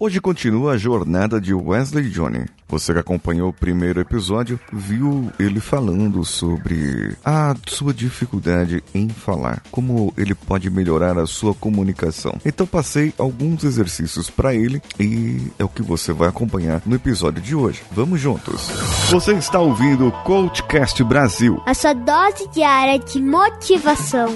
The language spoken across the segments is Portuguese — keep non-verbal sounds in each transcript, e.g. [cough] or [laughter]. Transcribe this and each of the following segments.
Hoje continua a jornada de Wesley Johnny. Você que acompanhou o primeiro episódio viu ele falando sobre a sua dificuldade em falar, como ele pode melhorar a sua comunicação. Então passei alguns exercícios para ele e é o que você vai acompanhar no episódio de hoje. Vamos juntos. Você está ouvindo o Coachcast Brasil. A sua dose diária de motivação.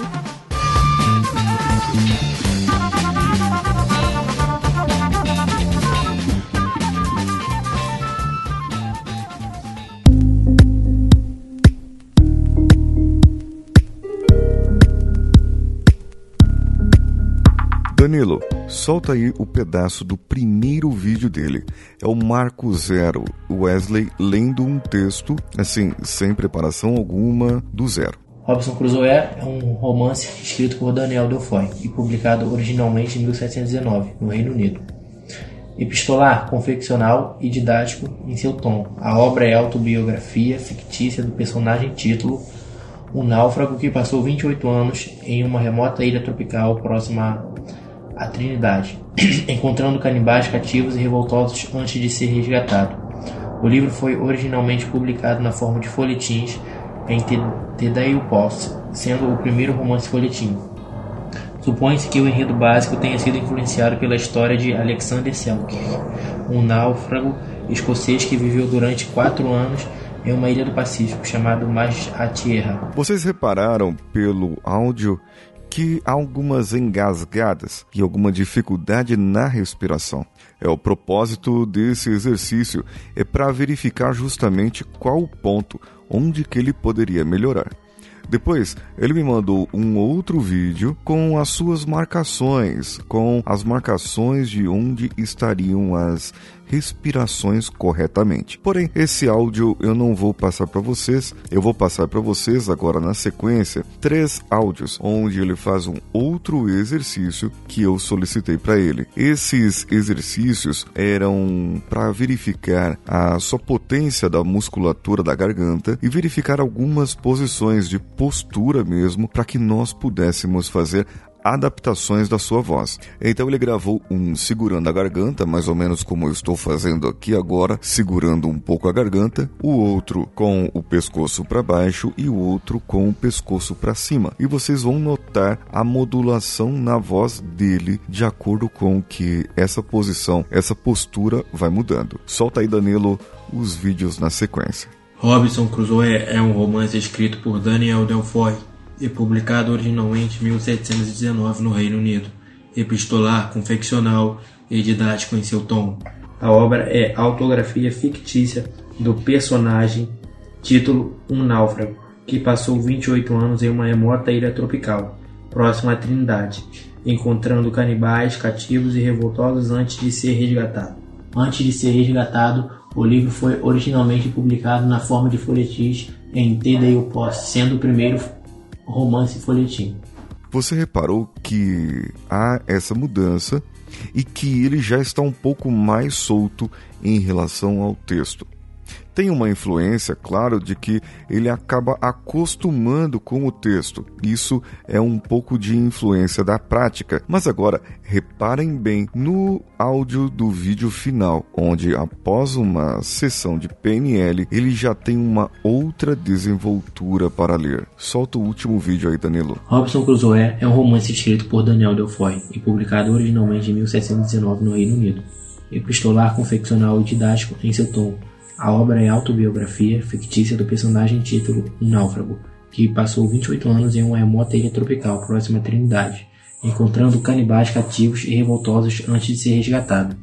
Danilo, solta aí o pedaço do primeiro vídeo dele. É o Marco Zero, Wesley lendo um texto, assim, sem preparação alguma, do zero. Robson Crusoe é um romance escrito por Daniel Defoe e publicado originalmente em 1719, no Reino Unido. Epistolar, confeccional e didático em seu tom. A obra é autobiografia fictícia do personagem título, um náufrago que passou 28 anos em uma remota ilha tropical próxima a Trindade, [clears throat] encontrando canibais cativos e revoltosos antes de ser resgatado. O livro foi originalmente publicado na forma de folhetins em The Day Post, sendo o primeiro romance folhetim. Supõe-se que o enredo básico tenha sido influenciado pela história de Alexander Selkirk, um náufrago escocês que viveu durante quatro anos em uma ilha do Pacífico chamada Mais a Tierra. Vocês repararam pelo áudio que algumas engasgadas e alguma dificuldade na respiração. É o propósito desse exercício é para verificar justamente qual o ponto onde que ele poderia melhorar. Depois, ele me mandou um outro vídeo com as suas marcações, com as marcações de onde estariam as respirações corretamente. Porém, esse áudio eu não vou passar para vocês, eu vou passar para vocês agora na sequência três áudios onde ele faz um outro exercício que eu solicitei para ele. Esses exercícios eram para verificar a sua potência da musculatura da garganta e verificar algumas posições de postura mesmo para que nós pudéssemos fazer adaptações da sua voz. Então ele gravou um segurando a garganta, mais ou menos como eu estou fazendo aqui agora, segurando um pouco a garganta, o outro com o pescoço para baixo e o outro com o pescoço para cima. E vocês vão notar a modulação na voz dele de acordo com que essa posição, essa postura vai mudando. Solta aí, Danilo, os vídeos na sequência. Robinson Crusoe é um romance escrito por Daniel Delfoy e publicado originalmente em 1719 no Reino Unido, epistolar, confeccional e didático em seu tom. A obra é autografia fictícia do personagem, título Um Náufrago, que passou 28 anos em uma remota ilha tropical, próxima à Trindade, encontrando canibais, cativos e revoltosos antes de ser resgatado. Antes de ser resgatado, o livro foi originalmente publicado na forma de folhetins em Daily Post, sendo o primeiro romance folhetim. Você reparou que há essa mudança e que ele já está um pouco mais solto em relação ao texto tem uma influência, claro, de que ele acaba acostumando com o texto. Isso é um pouco de influência da prática. Mas agora, reparem bem no áudio do vídeo final, onde após uma sessão de PNL, ele já tem uma outra desenvoltura para ler. Solta o último vídeo aí, Danilo. Robson Crusoe é um romance escrito por Daniel Delfoy e publicado originalmente em 1719 no Reino Unido. Epistolar, confeccional e didático em seu tom a obra é autobiografia fictícia do personagem título Um Náufrago, que passou 28 anos em uma remota ilha tropical próxima à Trindade, encontrando canibais cativos e revoltosos antes de ser resgatado.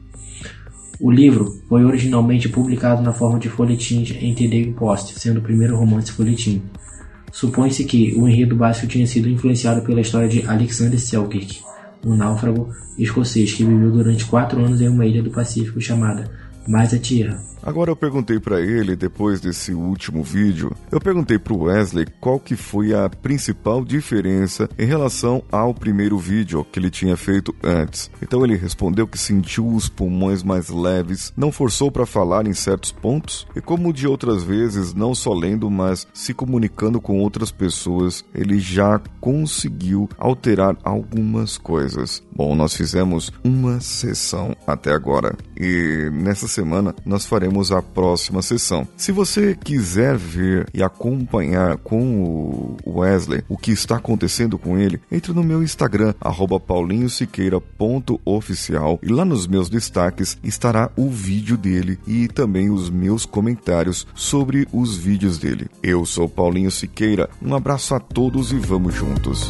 O livro foi originalmente publicado na forma de folhetins em The Daily Post, sendo o primeiro romance folhetim. Supõe-se que o enredo básico tinha sido influenciado pela história de Alexander Selkirk, um náufrago escocês que viveu durante quatro anos em uma ilha do Pacífico chamada mais a tia. Agora eu perguntei para ele, depois desse último vídeo, eu perguntei para Wesley qual que foi a principal diferença em relação ao primeiro vídeo que ele tinha feito antes. Então ele respondeu que sentiu os pulmões mais leves, não forçou para falar em certos pontos e como de outras vezes, não só lendo, mas se comunicando com outras pessoas, ele já conseguiu alterar algumas coisas. Bom, nós fizemos uma sessão até agora e nessa semana nós faremos a próxima sessão. Se você quiser ver e acompanhar com o Wesley o que está acontecendo com ele, entre no meu Instagram, paulinhosiqueira.oficial e lá nos meus destaques estará o vídeo dele e também os meus comentários sobre os vídeos dele. Eu sou Paulinho Siqueira, um abraço a todos e vamos juntos.